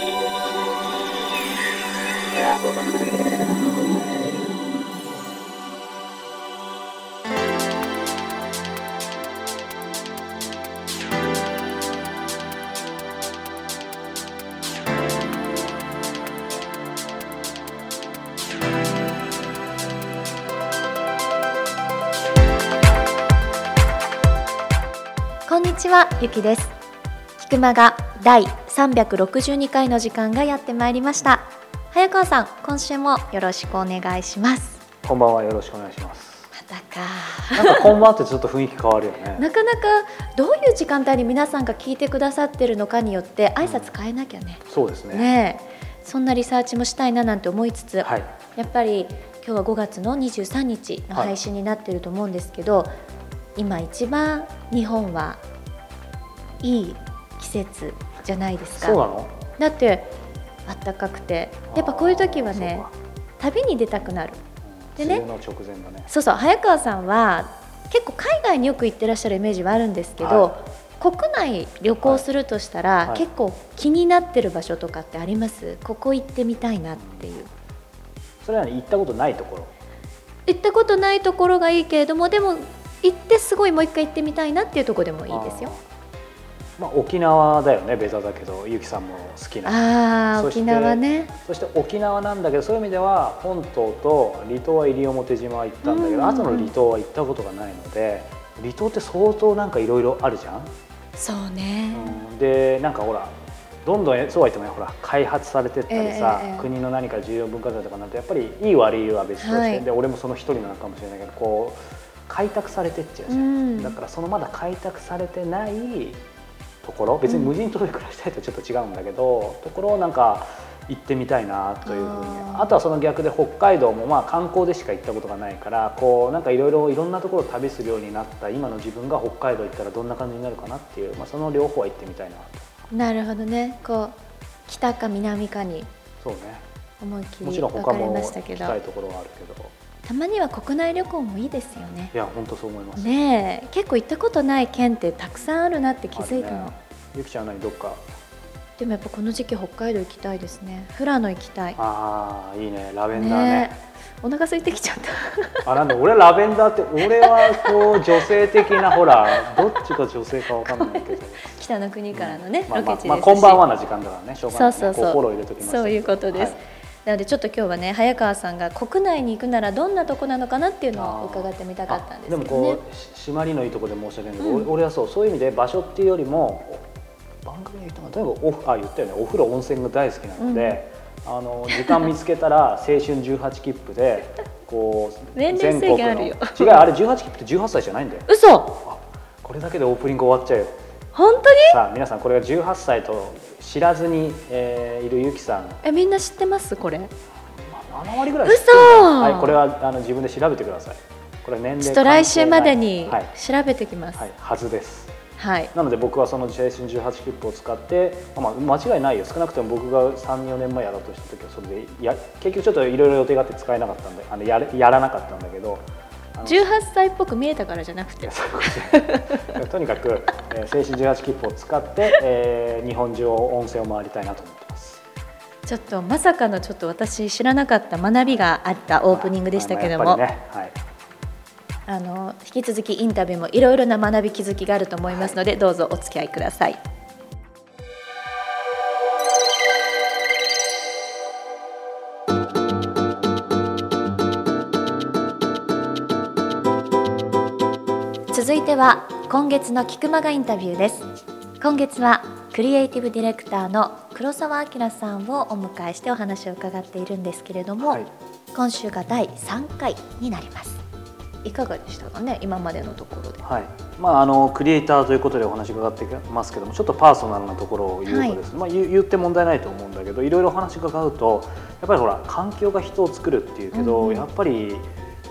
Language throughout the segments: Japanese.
こんにちは、ゆきです。菊間が第362回の時間がやってまいりました。早川さん、今週もよろしくお願いします。こんばんはよろしくお願いします。またか。なんかこんばんはってちょっと雰囲気変わるよね。なかなかどういう時間帯に皆さんが聞いてくださってるのかによって挨拶変えなきゃね。そうですね。ねえそんなリサーチもしたいななんて思いつつ、はい。やっぱり今日は5月の23日の配信になってると思うんですけど、今一番日本はいい季節じゃないですか。そうなの？だって暖かくて。やっぱこういう時はね旅に出たくなる。ででねの直前だね。そうそう早川さんは結構海外によく行ってらっしゃるイメージはあるんですけど、は国内旅行するとしたら、はい。結構気になってる場所とかってあります？ここ行ってみたいなっていう。それはね行ったことないところ。行ったことないところがいいけれどもでも行ってすごいもう一回行ってみたいなっていうところでもいいですよ。まあ沖縄だよねベタだけどゆきさんも好きな。あ沖縄ね。そして沖縄なんだけどそういう意味では本島と離島は西表島は行ったんだけど、うん。あとの離島は行ったことがないので離島って相当なんかいろいろあるじゃん？そうね、うん。でなんかほらどんどんそうは言ってもねほら開発されてったりさ、ええええ国の何か重要文化財とかになるとやっぱりいい悪いは別として、はい。で俺もその一人なのかもしれないけどこう開拓されてっちゃうじゃん、うん。だからそのまだ開拓されてないところ別に無人島で暮らしたいとちょっと違うんだけど、ところをなんか行ってみたいなというふうにあとはその逆で北海道もまあ観光でしか行ったことがないからこうなんかいろいろいろんなところを旅するようになった今の自分が北海道行ったらどんな感じになるかなっていう、まあ、その両方は行ってみたいなと。なるほどね。こう北か南かにそうね。思いっきもちろん他も行きたいところはあるけどたまには国内旅行もいいですよね。いや本当そう思います、ねえ。結構行ったことない県ってたくさんあるなって気づいたの、ね。ゆきちゃんは何どっか？でもやっぱこの時期北海道行きたいですね。富良野行きたい。ああいいね。ラベンダーね。ねえ。お腹空いてきちゃった。あなんだ俺ラベンダーって俺はこう女性的な ほらどっちが女性かわかんないけど。北の国からのね、まあまあロケ地ですし、まあこんばんはな時間だからね。しょうがない、ね、そうそうそう。そういうことです、はいなのでちょっと今日はね早川さんが国内に行くならどんなとこなのかなっていうのを伺ってみたかったんですけどね。あでもこうし締まりのいいところで申し訳ないけど、うん俺俺はそうそういう意味で場所っていうよりも番組で言ったのはとにかくおふあ言ったよね。お風呂温泉が大好きなので、あの時間見つけたら青春18切符でこう年齢制限あるよ。全国の。違うあれ18切符って18歳じゃないんだよ。嘘。あこれだけでオープニング終わっちゃうよ本当に？さあ皆さんこれが18歳と知らずに、えーいるゆきさん。えみんな知ってます？これ。まあ7割ぐらい知ってるはい、これはあの自分で調べてくださいこれ年齢ちょっと来週までにはい、調べてきますはい、はずですはい、なので僕はその青春18切符を使って、まあ、間違いないよ少なくとも僕が34年前やろうとした時はそれでや結局ちょっといろいろ予定があって使えなかったんであのやれやらなかったんだけど18歳っぽく見えたからじゃなくて。とにかく、えー青春18切符を使って、えー日本中を温泉を回りたいなと思ってます。ちょっとまさかのちょっと私知らなかった学びがあったオープニングでしたけども、ねはい。あの引き続きインタビューもいろいろな学び気づきがあると思いますので、どうぞお付き合いください。続いては今月の菊間がインタビューです。今月はクリエイティブディレクターの黒澤明さんをお迎えしてお話を伺っているんですけれども、はい。今週が第3回になります。いかがでしたかね今までのところで。はい。まあ、あのクリエイターということでお話伺ってますけどもちょっとパーソナルなところを言うとですね、まあ、言言って問題ないと思うんだけどいろいろお話伺うとやっぱりほら環境が人を作るっていうけど、うん。やっぱり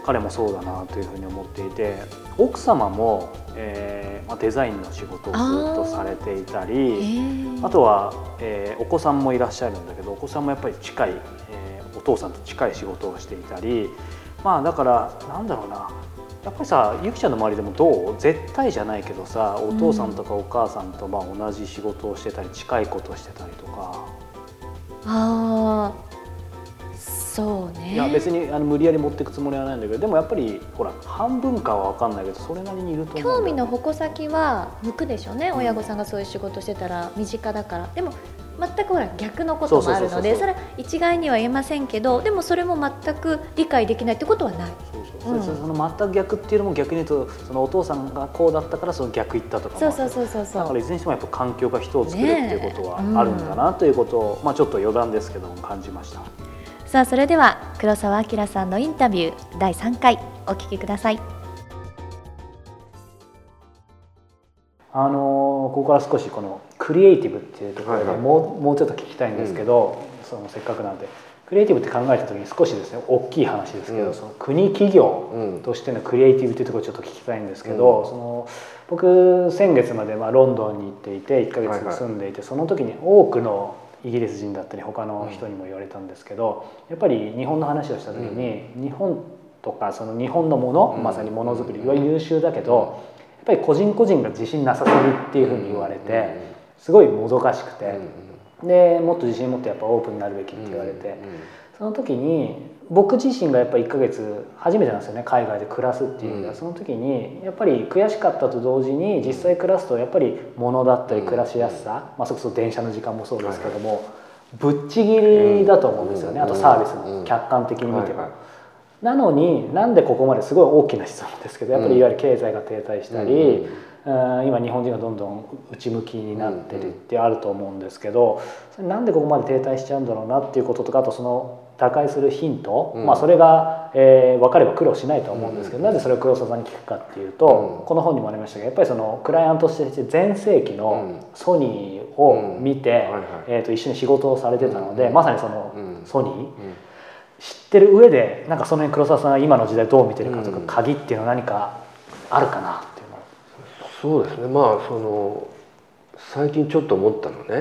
彼もそうだなというふうに思っていて奥様も、えーまあ、デザインの仕事をずっとされていたり。あとは、えーお子さんもいらっしゃるんだけどお子さんもやっぱり近い、えーお父さんと近い仕事をしていたりまあだからなんだろうな。やっぱりさゆきちゃんの周りでもどう？絶対じゃないけどさお父さんとかお母さんとまあ同じ仕事をしてたり近いことをしてたりとか。ああそうね。いや別にあの無理やり持っていくつもりはないんだけどでもやっぱりほら半分かは分かんないけどそれなりにいると思う興味の矛先は向くでしょうね、親御さんがそういう仕事してたら身近だから。でも全くほら逆のこともあるのでそれは一概には言えませんけどでもそれも全く理解できないってことはない。そうそう、うん、その全く逆っていうのも逆に言うとそのお父さんがこうだったからその逆言ったとかもそうそうそうそうだからいずれにしてもやっぱ環境が人を作るっていうことはあるんだなということを、まあ、ちょっと余談ですけども感じましたさあそれでは黒澤明さんのインタビュー第3回お聞きください。あのここから少しこのクリエイティブっていうところでもうはい。はい、もうちょっと聞きたいんですけど、うん、そのせっかくなんでクリエイティブって考えた時に少しですね大きい話ですけど、うん、その国企業としてのクリエイティブっていうところをちょっと聞きたいんですけど、うん、その僕先月までまあロンドンに行っていて1か月住んでいて、はいはい、その時に多くのイギリス人だったり他の人にも言われたんですけどやっぱり日本の話をした時に、日本とかその日本のもの、まさにものづくりは優秀だけどやっぱり個人個人が自信なさすぎっていうふうに言われて。すごいもどかしくて、でもっと自信持ってやっぱオープンになるべきって言われて、その時に僕自身がやっぱ1ヶ月初めてなんですよね海外で暮らすっていう意味では、その時にやっぱり悔しかったと同時に実際暮らすとやっぱり物だったり暮らしやすさ、まあ、そこそ電車の時間もそうですけども、ぶっちぎりだと思うんですよね、あとサービスも客観的に見ても。なのになんでここまですごい大きな質問ですけどやっぱりいわゆる経済が停滞したり、今日本人がどんどん内向きになってるってあると思うんですけどそれなんでここまで停滞しちゃうんだろうなっていうこととかあとその打開するヒント、うん、まあそれが、えー、分かれば苦労しないと思うんですけど、うん、なぜそれを黒沢さんに聞くかっていうと、うん、この本にもありましたけどやっぱりそのクライアントとして全盛期のソニーを見て、えー、と一緒に仕事をされてたので、まさにそのソニー、知ってる上でなんかその辺黒沢さんは今の時代どう見てるかとか、鍵っていうのは何かあるかな？そうですね。まあその最近ちょっと思ったのね、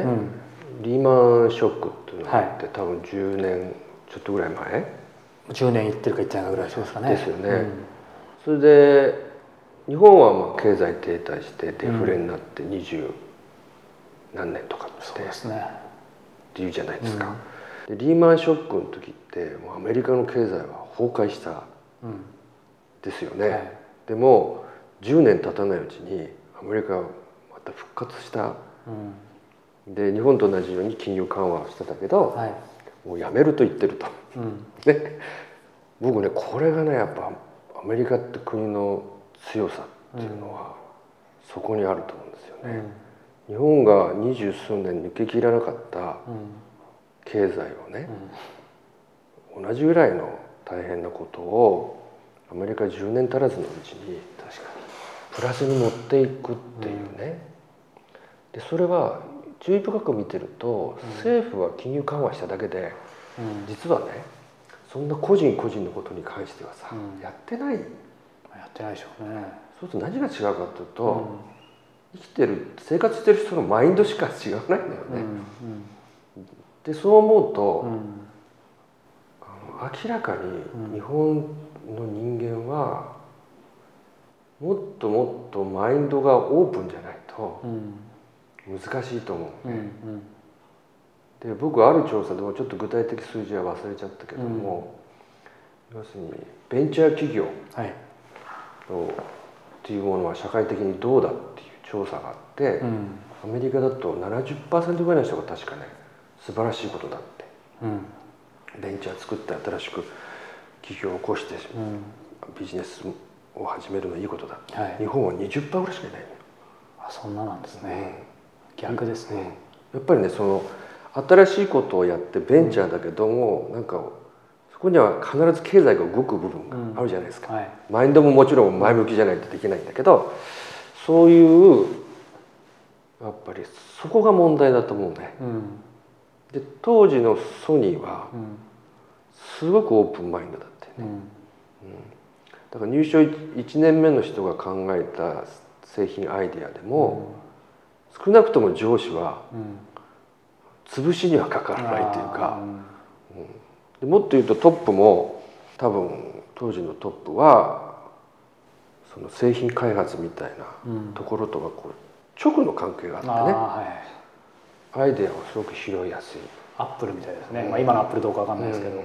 うん、リーマンショックっていうのがあって、はい、多分10年ちょっとぐらい前？10年いってるかいってないかぐらいしますかね。ですよね、うん、それで日本はまあ経済停滞してデフレになって二十何年とかってっていうじゃないですか、うん、でリーマンショックの時ってもうアメリカの経済は崩壊したですよね、はい、でも10年経たないうちにアメリカはまた復活した、うん、で日本と同じように金融緩和をしてたけど、はい、もうやめると言ってると、うん、で 僕ねこれがねやっぱアメリカって国の強さっていうのは、そこにあると思うんですよね。日本が二十数年抜けきらなかった経済をね、同じぐらいの大変なことをアメリカ10年足らずのうちに確かプラスに持っていくっていうね、でそれは注意深く見てると、政府は金融緩和しただけで、実はねそんな個人個人のことに関してはさ、やってない。やってないでしょうね。そうすると何が違うかというと、生きてる生活してる人のマインドしか違わないんだよね。でそう思うと、あの明らかに日本の人間はもっともっとマインドがオープンじゃないと難しいと思う。ね。で僕ある調査でもちょっと具体的数字は忘れちゃったけども、うん、要するにベンチャー企業の、っていうものは社会的にどうだっていう調査があって、うん、アメリカだと70%ぐらいの人が確かね素晴らしいことだって、うん、ベンチャー作って新しく企業を起こして、ビジネスを始めるのいいことだ、はい、日本は20%ぐらいしかいない。のあそんななんですね、うん、逆ですね、やっぱりねその新しいことをやってベンチャーだけども、うん、なんかそこには必ず経済が動く部分があるじゃないですか、うん。はい、マインドももちろん前向きじゃないとできないんだけどそういうやっぱりそこが問題だと思うね、で当時のソニーはすごくオープンマインドだってね、うんだから入社1年目の人が考えた製品アイデアでも、うん、少なくとも上司は潰しにはかからないというか、うん、もっと言うとトップも多分当時のトップはその製品開発みたいなところとはこう直の関係があってね、はい、アイデアをすごく拾いやすい。アップルみたいですね、まあ、今のアップルどうかわかんないですけど、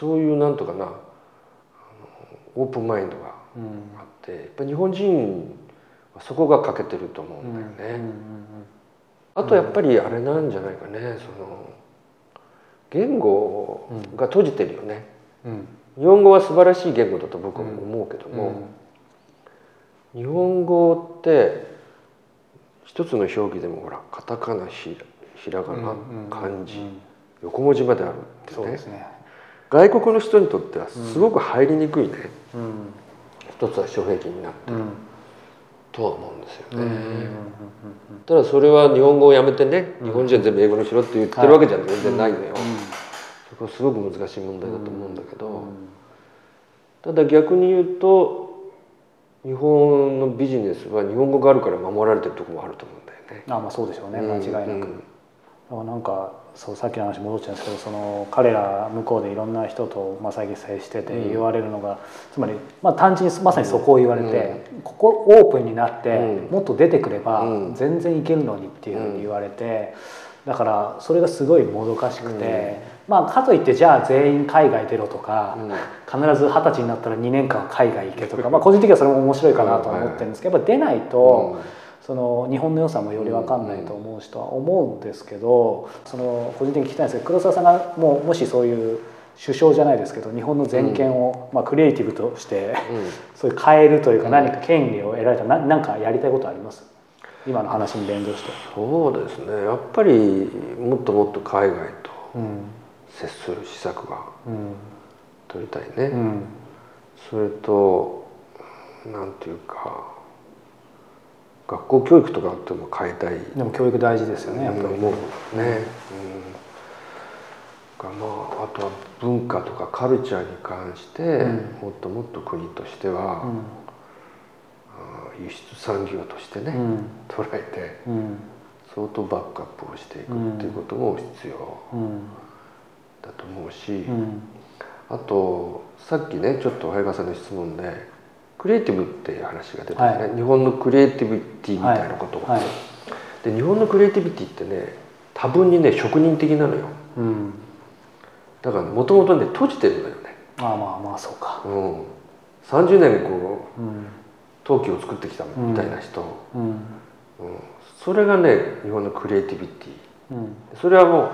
そういうなんとかなオープンマインドがあって、やっぱ日本人はそこが欠けてると思うんだよね。あとやっぱりあれなんじゃないかねその言語が閉じてるよね、うん、日本語は素晴らしい言語だと僕は思うけども、日本語って一つの表記でもほらカタカナひらがな漢字横文字まであるってね、ね、外国の人にとってはすごく入りにくいね、うん、一つは障壁になって、うん、とは思うんですよね、ただそれは日本語をやめてね日本人は全部英語にしろって言ってるわけじゃ全然ないのよ、そこはすごく難しい問題だと思うんだけど、ただ逆に言うと日本のビジネスは日本語があるから守られてるところもあると思うんだよね。あまあそうでしょうね。間違いなく。うん、なんかそうさっきの話戻っちゃうんですけどその彼ら向こうでいろんな人と、まあ、最近接してて言われるのが、うん、つまり、まあ、単純にまさにそこを言われて、うん、ここオープンになって、もっと出てくれば全然いけるのにっていうふうに言われて。だからそれがすごいもどかしくて、まあかといってじゃあ全員海外出ろとか、必ず二十歳になったら2年間海外行けとか、まあ、個人的にはそれも面白いかなと思ってるんですけどやっぱ出ないと。その日本の良さもより分かんないと思う人は思うんですけどその個人的に聞きたいんですけど黒沢さんがもうもしそういう首相じゃないですけど日本の全権を、まあ、クリエイティブとして、そういう変えるというか何か権利を得られたな何かやりたいことあります？今の話に連動して。そうですね。やっぱりもっともっと海外と接する施策が取りたいね、うん、それとなんていうか学校教育とかあっても変えたい。でも教育大事ですよねやっぱり。思うね、うん、うんまあ、あとは文化とかカルチャーに関して、もっともっと国としては、うん。輸出産業としてね、うん、捉えて、うん、相当バックアップをしていくっていうことも必要。だと思うし、あとさっきねちょっと早川さんの質問でクリエイティブっていう話が出てね、はい、日本のクリエイティビティみたいなことを、はい。はい、で日本のクリエイティビティってね多分にね職人的なのよ、うん、だからもともとね閉じてるのよね。ああまあまあそうか、うん、30年こう、うん。陶器を作ってきたみたいな人、うん。うん、それがね日本のクリエイティビティ、うん、それはもう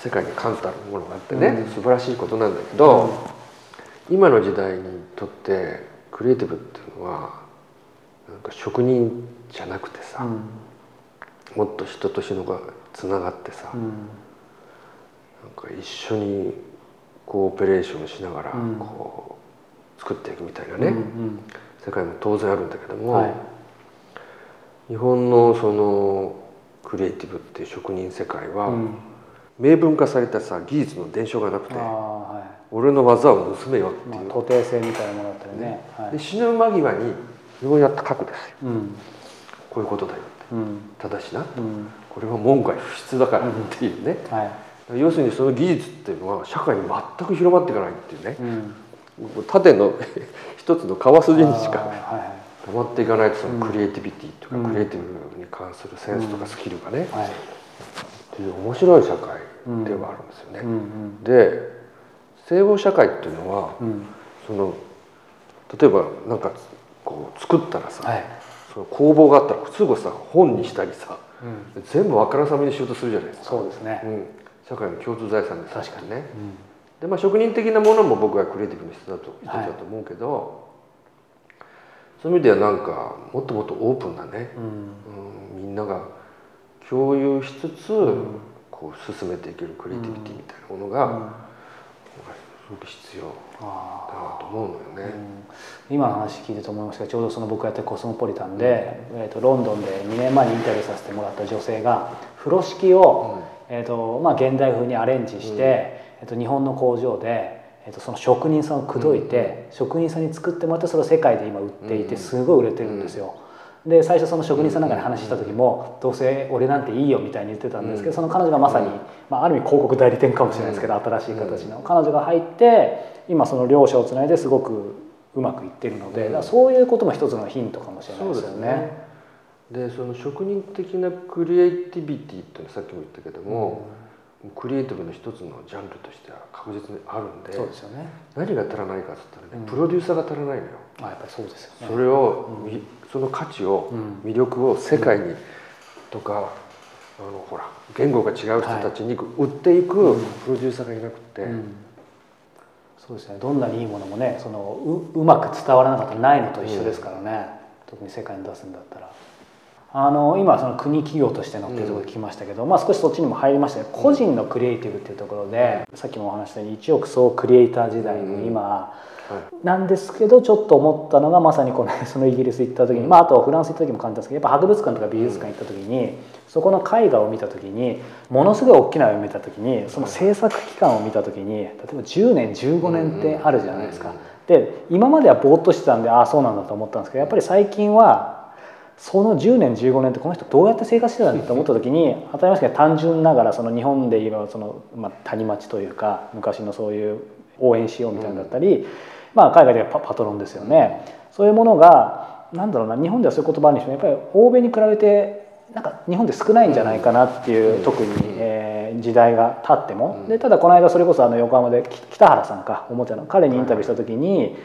世界に冠たるものがあってね、うん、素晴らしいことなんだけど、今の時代にとってクリエイティブっていうのはなんか職人じゃなくてさ、もっと人と人がつながってさ、なんか一緒にコーペレーションしながらこう作っていくみたいなね、世界も当然あるんだけども、はい、日本のそのクリエイティブっていう職人世界は、うん、明文化されたさ技術の伝承がなくて、はい、俺の技を盗めよっていう、まあ、徒弟性みたいなものだったりね、はい、で死ぬ間際にようやって書くですよ、うん、こういうことだよって、うん、ただしな、これは門外不出だからっていうね、要するにその技術っていうのは社会に全く広まっていかないっていうね、縦の 一つの川筋にしか止まっていかないとそのクリエイティビティとか、クリエイティブに関するセンスとかスキルがね、っていう面白い社会ではあるんですよね。で西欧社会っていうのは、その例えばなんかこう作ったらさ、その工房があったらすぐさ本にしたりさ、全部わからさめにしようとするじゃないですか。そうですね、社会の共通財産です確かに。ね。でまあ、職人的なものも僕はクリエイティブの人だと一つだと思うけど、はい、そういう意味ではなんかもっともっとオープンなね、うん、うん、みんなが共有しつつ、うん、こう進めていけるクリエイティビティみたいなものが、必要だなと思うのよね。今の話聞いてと思いましたがちょうどその僕がやってコスモポリタンで、えーと、ロンドンで2年前にインタビューさせてもらった女性が風呂敷を、えーとまあ、現代風にアレンジして、えっと、日本の工場で、えっと、その職人さんを口説いて、うん、職人さんに作ってもらってそれを世界で今売っていてすごい売れてるんですよ。で最初その職人さんなんかに話した時もどうせ俺なんていいよみたいに言ってたんですけどその彼女がまさに、まあ、ある意味広告代理店かもしれないですけど新しい形の。彼女が入って今その両者をつないですごくうまくいってるのでそういうことも一つのヒントかもしれないですよね。でその職人的なクリエイティビティってさっきも言ったけども、クリエイティブの一つのジャンルとしては確実にあるんでそうですよね。何が足らないかっつったらね、うん、プロデューサーが足らないのよ。あやっぱりそうですよね。それを、うん、その価値を、魅力を世界に、とかあのほら言語が違う人たちに売っていくプロデューサーがいなくて、そうですね。どんなにいいものもねそのううまく伝わらなかったらないのと一緒ですからね、特に世界に出すんだったら。あの今その国企業としてのっていうところで聞きましたけど、うん、まあ、少しそっちにも入りましたね個人のクリエイティブっていうところで、うん、さっきもお話したように一億総クリエイター時代の今、なんですけどちょっと思ったのがまさにこの そのイギリス行った時に、まあ、あとフランス行った時も感じたんですけどやっぱ博物館とか美術館行った時に、そこの絵画を見た時にものすごい大きな絵を見た時にその制作期間を見た時に例えば10年15年ってあるじゃないですか。で今まではぼーっとしてたんでああそうなんだと思ったんですけどやっぱり最近はその10年15年ってこの人どうやって生活してたんだと思った時に当たり前ですけど単純ながらその日本で言えばその、まあ、谷町というか昔のそういう応援しようみたいなだったり、まあ、海外ではパトロンですよね。そういうものがなんだろうな日本ではそういう言葉にしてもやっぱり欧米に比べてなんか日本で少ないんじゃないかなっていう特に、えー、時代が経っても。でただこの間それこそあの横浜で北原さんかおもちゃの彼にインタビューした時に。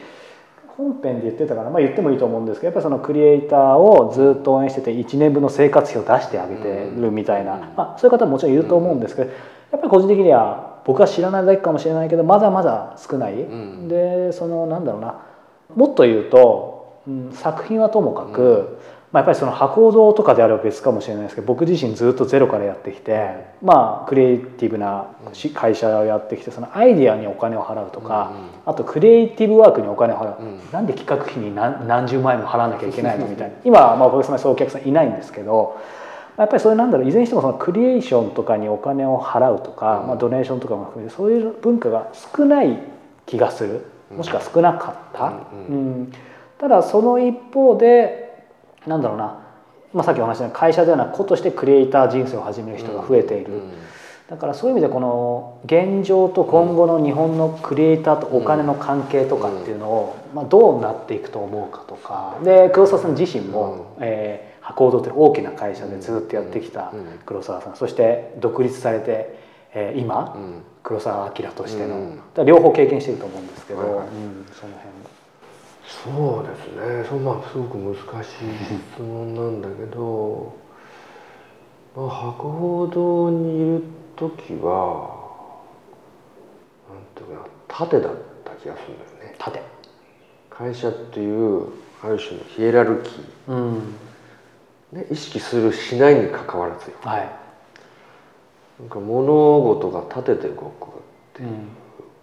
本編で言ってたから、まあ、言ってもいいと思うんですけどやっぱりそのクリエイターをずっと応援してて1年分の生活費を出してあげてるみたいな、まあ、そういう方ももちろんいると思うんですけどやっぱり個人的には僕は知らないだけかもしれないけどまだまだ少ない、でそのなんだろうな。もっと言うと、うん、作品はともかく、まあ、やっぱりその博報とかであれば別かもしれないですけど僕自身ずっとゼロからやってきてまあクリエイティブな会社をやってきてそのアイディアにお金を払うとかあとクリエイティブワークにお金を払う。なんで企画費に何十万円も払わなきゃいけないのみたいな。今はまあお客様そういうお客さんいないんですけどやっぱりそれなんだろう。いずれにしてもそのクリエーションとかにお金を払うとか、まあ、ドネーションとかも含めてそういう文化が少ない気がする。もしくは少なかった。うん、ただその一方でなんだろうな、まあ、さっきお話した会社ではなく子としてクリエイター人生を始める人が増えている、だからそういう意味でこの現状と今後の日本のクリエイターとお金の関係とかっていうのを、まあ、どうなっていくと思うかとか。で黒沢さん自身も、えー、博報堂という大きな会社でずっとやってきた黒沢さん。そして独立されて、えー、今、黒澤明としての、両方経験してると思うんですけど、うん、その辺そうですね。そまあすごく難しい質問なんだけど、まあ、博報堂にいる時はなんていうかな縦だった気がするんだよね。縦会社っていうある種のヒエラルキー、うん。ね、意識するしないにかかわらずよ、はい、なんか物事が立てて動くっていう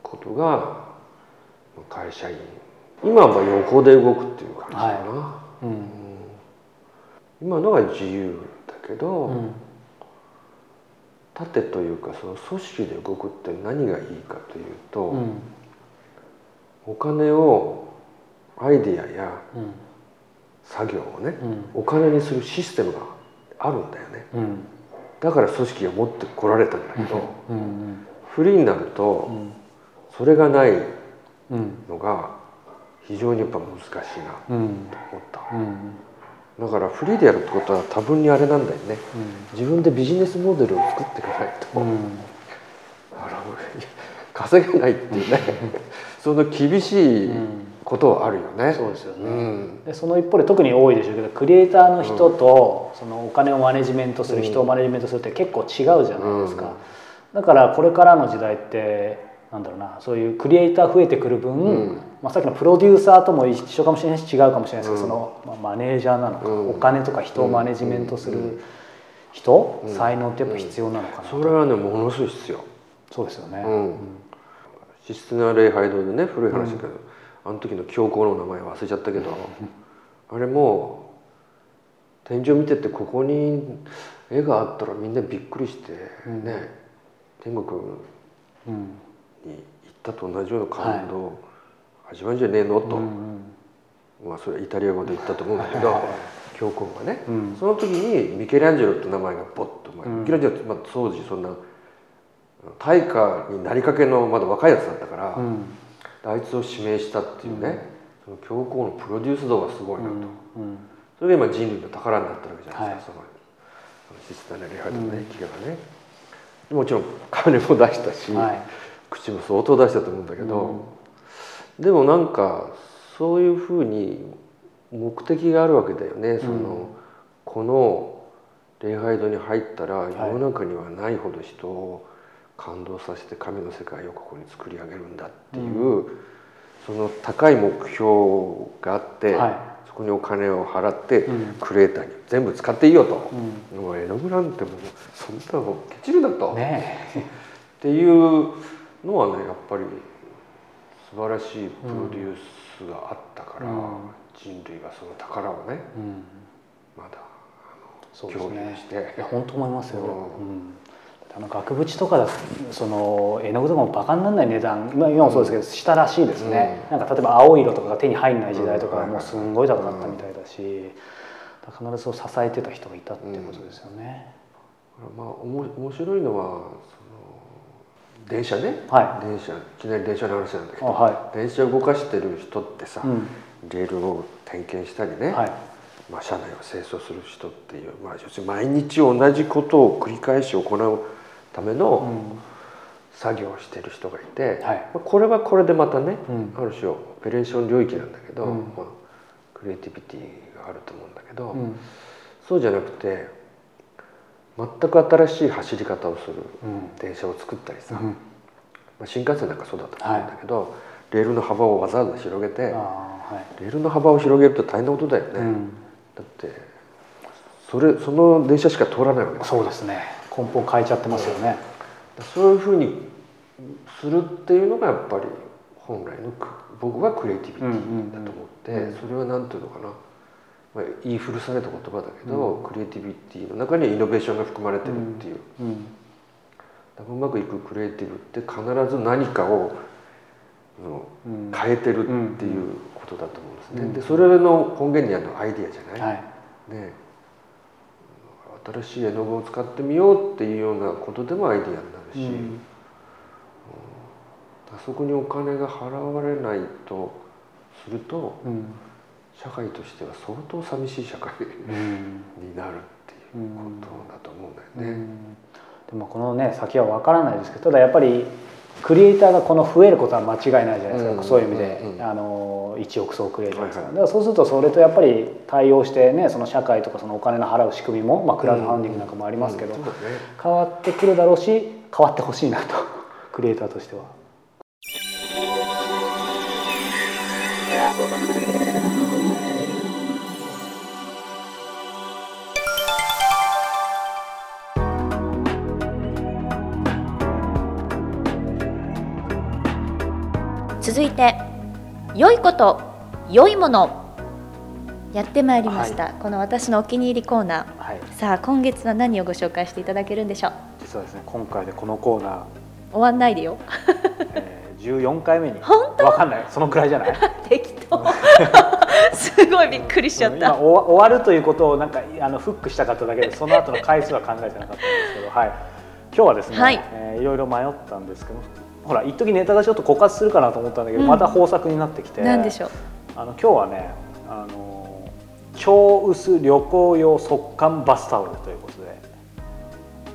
ことが、会社員今は横で動くっていう感じかな、はい。うん、今のが自由だけど、うん、縦というかその組織で動くって何がいいかというと、うん、お金をアイディアや作業をね、お金にするシステムがあるんだよね、だから組織が持ってこられたんだけど、フリーになると、それがないのが非常にやっぱ難しいなと思った、だからフリーでやるってことは多分にあれなんだよね、自分でビジネスモデルを作っていかないと、稼げないっていうね。その厳しいことはあるよね、そうですよね、うん、でその一方で特に多いでしょうけどクリエイターの人と、そのお金をマネジメントする、人をマネジメントするって結構違うじゃないですか、だからこれからの時代ってなんだろうなそういうクリエイター増えてくる分、うん、まあ、さっきのプロデューサーとも一緒かもしれないし違うかもしれないですけど、うん、その、まあ、マネージャーなのか、うん、お金とか人をマネジメントする人、才能ってやっぱ必要なのかなそれはねものすごい必要。そうですよね、システナ礼拝堂でね古い話だけど、あの時の教皇の名前忘れちゃったけど あれも天井見ててここに絵があったらみんなびっくりしてね、天国に行ったと同じような感動。を味わうんじゃねえの？と、まあそれはイタリア語で言ったと思うんだけど、教皇がね、その時にミケランジェロって名前がポッと、まあ、ミケランジェロって、まあ、当時そんな大化になりかけのまだ若いやつだったから、あいつを指名したっていうね、その教皇のプロデュース度がすごいなと、それが今人類の宝になってるわけじゃないですか、そのシステムの礼拝とのね、企画がね。もちろん金も出したし、はい、口も相当出したと思うんだけど、うん、でもなんかそういうふうに目的があるわけだよね、うん、そのこの礼拝堂に入ったら世の中にはないほど人を感動させて神の世界をここに作り上げるんだっていう、うん、その高い目標があって、はい、そこにお金を払ってクリエイターに全部使っていいよと、うん、もう絵の具なんてもうそんなのケチるだと、ね、っていうのはねやっぱり素晴らしいプロデュースがあったから、うん、人類がその宝をね、まだ共有して、ね、いや本当思いますよ、うん。あの額縁とかだその絵の具とかもバカにならない値段。今もそうですけど、したらしいですね、うん、なんか例えば青色とかが手に入んない時代とかはもうすんごい高かったみたいだし、必ずそう支えてた人がいたっていうことですよね。うん、まあおも面白いのは電車ね、はい、電車いきなり電車の話なんだけど、はい、電車を動かしてる人ってさ、うん、レールを点検したりね、はい。まあ、車内を清掃する人っていう、まあ、要するに毎日同じことを繰り返し行うための作業をしてる人がいて、はい、これはこれでまたね、うん、ある種オペレーション領域なんだけど、うん、まあ、クリエイティビティがあると思うんだけど、うん、そうじゃなくて全く新しい走り方をする電車を作ったりさ、まあ、新幹線なんかそうだと思うんだけど、はい、レールの幅をわざわざ広げて、はい、レールの幅を広げると大変なことだよね。だってそれその電車しか通らないわけそうですね。根本変えちゃってますよね、そういうふうにするっていうのがやっぱり本来の僕はクリエイティビティだと思って、それは何ていうのかな、まあ、言い古された言葉だけど、うん、クリエイティビティの中にイノベーションが含まれてるっていう、うん。うん、うまくいくクリエイティブって必ず何かを変えてるっていうことだと思うんですね。でそれの根源にあるのアイディアじゃない、はい、ね。新しい絵の具を使ってみようっていうようなことでもアイディアになるし、うん、あそこにお金が払われないとすると、うん、社会としては相当寂しい社会になるっていうことだと思うんだよね。でもこのね先は分からないですけどただやっぱりクリエイターがこの増えることは間違いないじゃないですか、そういう意味で、あの1億総クリエイターですから,、だからそうするとそれとやっぱり対応してねその社会とかそのお金の払う仕組みも、まあ、クラウドファンディングなんかもありますけど、変わってくるだろうし変わってほしいなと。クリエイターとしては。続いて良いこと良いもの。やってまいりました、はい、この私のお気に入りコーナー、はい、さあ今月は何をご紹介していただけるんでしょう？実はですね今回でこのコーナー。終わんないでよ、えー、14回目に。本当？わかんない。そのくらいじゃない？適当。すごいびっくりしちゃった。今終わるということをなんかあのフックしたかっただけでその後の回数は考えてなかったんですけどはい。今日はですね、はい、えー、いろいろ迷ったんですけどほら一時ネタがちょっと枯渇するかなと思ったんだけど、うん、また豊作になってきて何でしょう？あの今日はねあの超薄旅行用速乾バスタオルということで。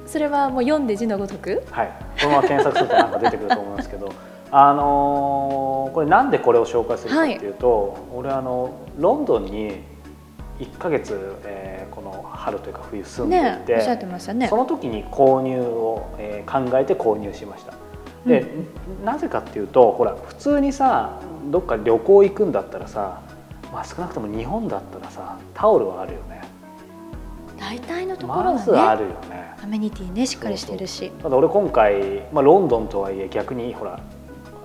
それはもう読んで字のごとく？はい。このまま検索するとなんか出てくると思いますけど。あのー、これなんでこれを紹介するかっていうと、はい、俺あのロンドンに1か月、えー、この春というか冬住んでいて、ねね、その時に購入を、えー、考えて購入しましたで、うん、なぜかっていうとほら普通にさどっか旅行行くんだったらさ、まあ、少なくとも日本だったらさタオルはあるよね。大体のところは、ね、まずあるよね。アメニティねしっかりしてるし。ただ俺今回、まあ、ロンドンとはいえ逆にほら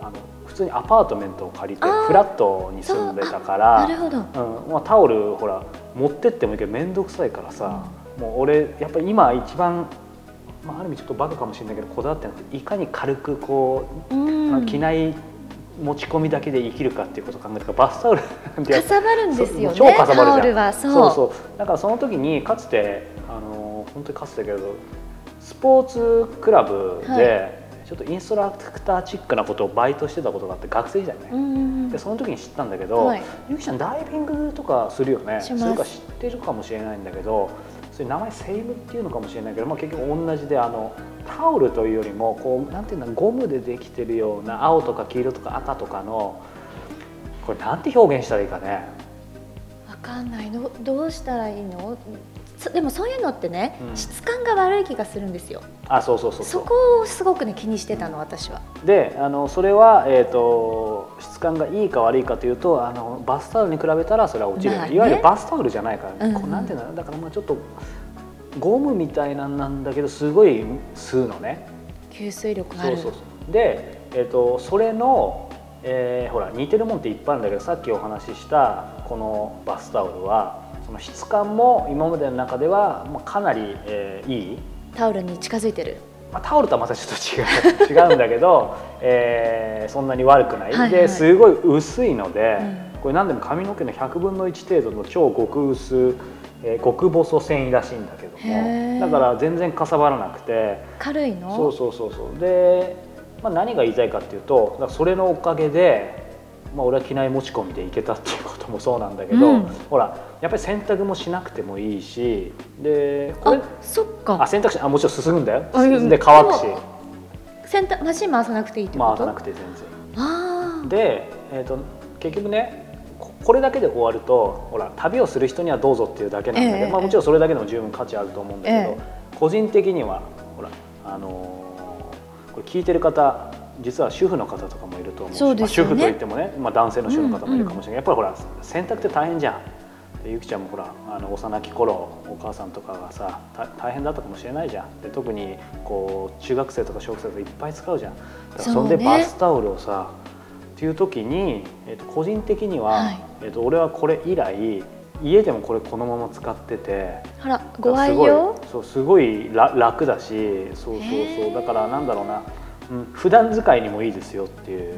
あの普通にアパートメントを借りてフラットに住んでたからなるほど、うん。まあ、タオルほら持ってってもいいけど面倒くさいからさ、うん、もう俺やっぱり今一番まあ、ある意味ちょっとバカかもしれないけどこだわってなくていかに軽くこう、うん、着ない持ち込みだけで生きるかっていうことを考えたからバスタオルかさばるんですよね超かさばるじゃん。そう。そうだからその時にかつてあの本当にかつてだけどスポーツクラブで、ちょっとインストラクターチックなことをバイトしてたことがあって学生時代ね、でその時に知ったんだけど、はい、ゆきちゃんダイビングとかするよね。それか知ってるかもしれないんだけどそれ名前セイムっていうのかもしれないけど、まあ、結局同じであのタオルというよりもこうなんていうんだゴムでできてるような青とか黄色とか赤とかのこれなんて表現したらいいかね。わかんない。どどうしたらいいの？でもそういうのってね、うん、質感が悪い気がするんですよ。あそうそうそうそこをすごくね気にしてたの私は。であのそれは、えーと、質感がいいか悪いかというとあのバスタオルに比べたらそれは落ちる、ね、いわゆるバスタオルじゃないから、ね、うん、こうなんていうのだからまあちょっとゴムみたいなんなんだけどすごい吸うのね。吸水力あるそうそうそう。で、えーと、それの、えー、ほら似てるもんっていっぱいあるんだけどさっきお話ししたこのバスタオルはその質感も今までの中では、まあ、かなり、えー、いい。タオルに近づいてる、まあ、タオルとはまたちょっと違う 違うんだけど、えー、そんなに悪くない、はいはい、ですごい薄いので、うん、これ何でも髪の毛の100分の1程度の超極薄えー、極細繊維らしいんだけども。だから全然かさばらなくて。軽いの？そうそうそうそう。で、まあ、何が言いたいかっていうとそれのおかげでまあ、俺は機内持ち込みで行けたっていうこともそうなんだけど、うん、ほらやっぱり洗濯もしなくてもいいしでこれそっか。あ洗濯しあもちろん進むんだよ。進んで乾くし。洗濯マシン回さなくていいってこと？回さなくて全然。で、えーと、結局ねこれだけで終わるとほら旅をする人にはどうぞっていうだけなんだけど、えー、まあ、もちろんそれだけでも十分価値あると思うんだけど、えー、個人的にはほらあのー、これ聞いてる方実は主婦の方とかもいると思うし、ね、まあ、主婦といってもね、まあ、男性の主婦の方もいるかもしれない、うんうん、やっぱりほら洗濯って大変じゃん。ゆきちゃんもほらあの幼き頃お母さんとかがさ大変だったかもしれないじゃん。で特にこう中学生とか小学生とかいっぱい使うじゃん。そんでバスタオルをさっていう時に、えー、と個人的には、はい、えー、と俺はこれ以来家でもこれこのまま使っててあらご愛用？そうすごい楽だしそうそうそう。だからなんだろうなうん、普段使いにもいいですよっていう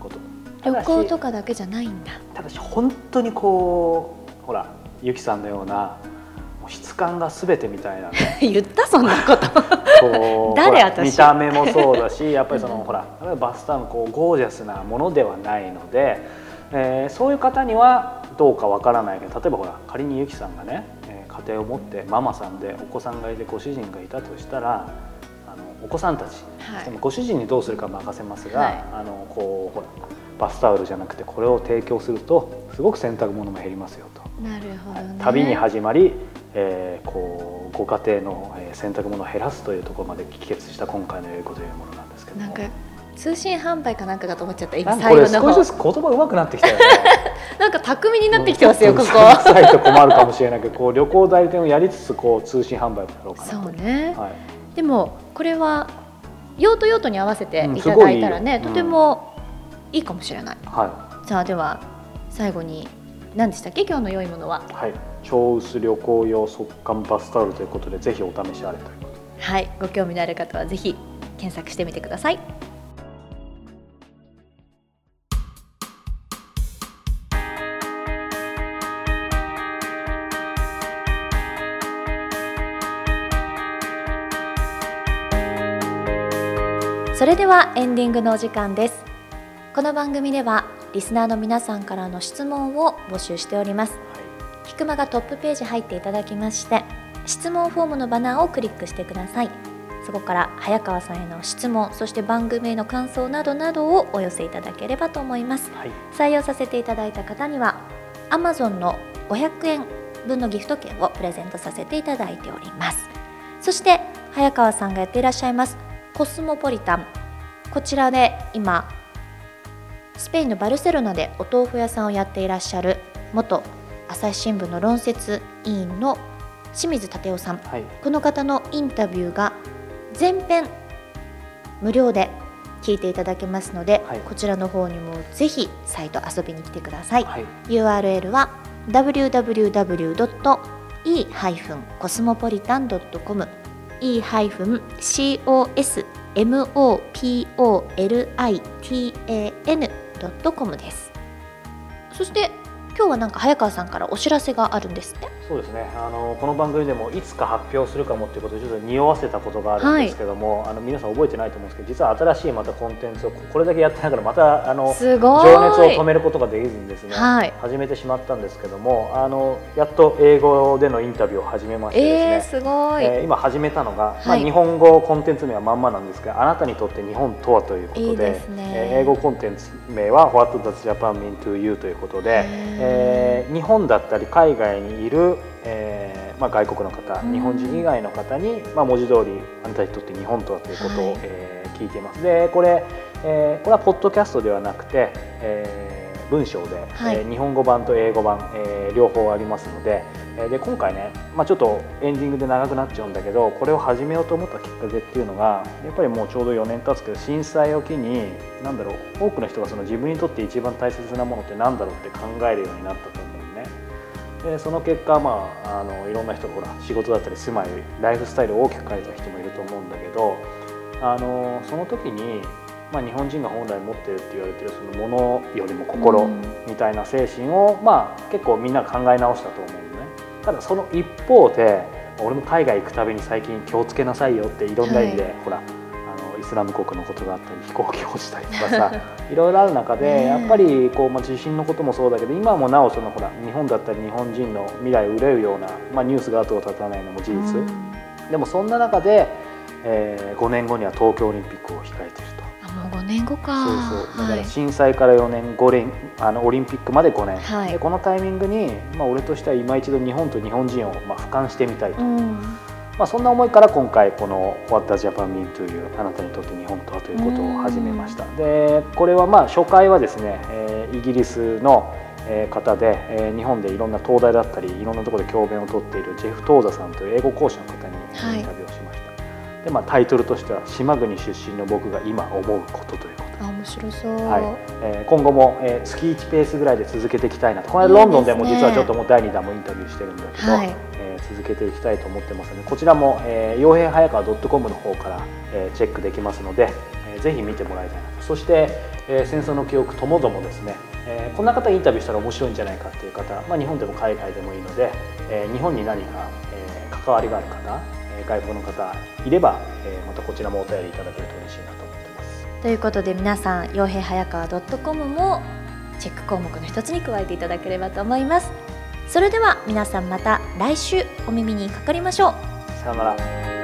こと。旅行とかだけじゃないんだ。ただし本当にこうほらゆきさんのような質感が全てみたいな、ね、言ったそんなこと。こう 誰私？見た目もそうだしやっぱりその、ほらバスタオルこうゴージャスなものではないので、えー、そういう方にはどうかわからないけど例えばほら仮にゆきさんがね、えー、家庭を持ってママさんでお子さんがいてご主人がいたとしたらお子さんたち、はい、ご主人にどうするか任せますが、はい、あのこうほらバスタオルじゃなくてこれを提供するとすごく洗濯物も減りますよと。なるほど、ね、旅に始まり、えー、こうご家庭の洗濯物を減らすというところまで帰結した今回の良い子というものなんですけどなんか通信販売かなんかかと思っちゃった今最後の少しずつ言葉上手くなってきたよね。なんか巧みになってきてますよ、ここ。サイト困るかもしれないけどこう旅行代理店をやりつつこう通信販売をやろうかなそうね、はい、でもこれは用途用途に合わせていただいたらね、うん、とてもいいかもしれない、はい、さあでは最後に何でしたっけ？今日の良いものは。はい。超薄旅行用速乾バスタオルということでぜひお試しあれということはい。ご興味のある方はぜひ検索してみてくださいそれではエンディングのお時間です。この番組ではリスナーの皆さんからの質問を募集しております。ひくまがトップページ入っていただきまして質問フォームのバナーをクリックしてください。そこから早川さんへの質問そして番組への感想などなどをお寄せいただければと思います、はい、採用させていただいた方には Amazon の500円分のギフト券をプレゼントさせていただいております。そして早川さんがやっていらっしゃいますコスモポリタン。こちらで今スペインのバルセロナでお豆腐屋さんをやっていらっしゃる元朝日新聞の論説委員の清水立夫さん、はい、この方のインタビューが全編無料で聞いていただけますので、はい、こちらの方にもぜひサイト遊びに来てください、はい、URL は www.e-cosmopolitan.com e-cosmopolitan.com ですそして今日はなんか早川さんからお知らせがあるんですね。そうですね。あのこの番組でもいつか発表するかもっていうことをちょっと匂わせたことがあるんですけども、はい、あの皆さん覚えてないと思うんですけど、実は新しいまたコンテンツをこれだけやってながらまたあの情熱を止めることができずにですね、はい、始めてしまったんですけども、あのやっと英語でのインタビューを始めましてですね。えー、すごい。えー、今始めたのが、まあ日本語コンテンツ名はまんまなんですが、あなたにとって日本とはということで、いね、えー、英語コンテンツ名は What Does Japan Mean to You ということで、えー、日本だったり海外にいる、えーまあ、外国の方、日本人以外の方に、まあ、文字通りあなたにとって日本とはということを、はい、えー、聞いています。でこれ、えー、これはポッドキャストではなくて、えー、文章で、はい、えー、日本語版と英語版、えー、両方ありますので、えー、で今回ね、まあ、ちょっとエンディングで長くなっちゃうんだけどこれを始めようと思ったきっかけっていうのがやっぱりもうちょうど4年経つけど震災を機に何だろう多くの人がその自分にとって一番大切なものって何だろうって考えるようになったと思うでその結果、まあ、あのいろんな人がほら仕事だったり住まいライフスタイルを大きく変えた人もいると思うんだけどあのその時に、まあ、日本人が本来持ってるって言われてるそのものよりも心みたいな精神を、まあ、結構みんな考え直したと思うのね。ただその一方で俺も海外行くたびに最近気をつけなさいよっていろんな意味で、はい、ほらイスラム国のことがあったり飛行機落ちたりとかさい。ろいろある中でやっぱりこう、まあ、地震のこともそうだけど今もなおそのほら日本だったり日本人の未来を憂うような、まあ、ニュースが後を絶たないのも事実、でもそんな中で、えー、5年後には東京オリンピックを控えていると。もう5年後か。そうそう。だから震災から4年5年あのオリンピックまで5年、はい、でこのタイミングに、まあ、俺としては今一度日本と日本人を、まあ、俯瞰してみたいと。うん。まあ、そんな思いから今回この「What does Japan mean to you あなたにとって日本とは」ということを始めました。でこれはまあ初回はですね、えー、イギリスの方で、えー、日本でいろんな東大だったりいろんなところで教鞭をとっているジェフ・トーザさんという英語講師の方にインタビューでまあ、タイトルとしては「島国出身の僕が今思うこと」というあ面白そう、はい。えー、今後も、えー、月1ペースぐらいで続けていきたいなと。この間ロンドンでも実はちょっともう第2弾もインタビューしてるんだけど、はい、えー、続けていきたいと思ってますのでこちらも、えー、傭兵早川 .com の方から、えー、チェックできますので、えー、ぜひ見てもらいたいなと。そして、えー、戦争の記憶ともどもですね、えー、こんな方インタビューしたら面白いんじゃないかっていう方、まあ、日本でも海外でもいいので、えー、日本に何か、えー、関わりがある方、えー、外国の方いれば、えー、またこちらもお便りいただけると嬉しいなと思います。ということで皆さん傭兵早川 .com もチェック項目の一つに加えていただければと思います。それでは皆さんまた来週お耳にかかりましょう。さようなら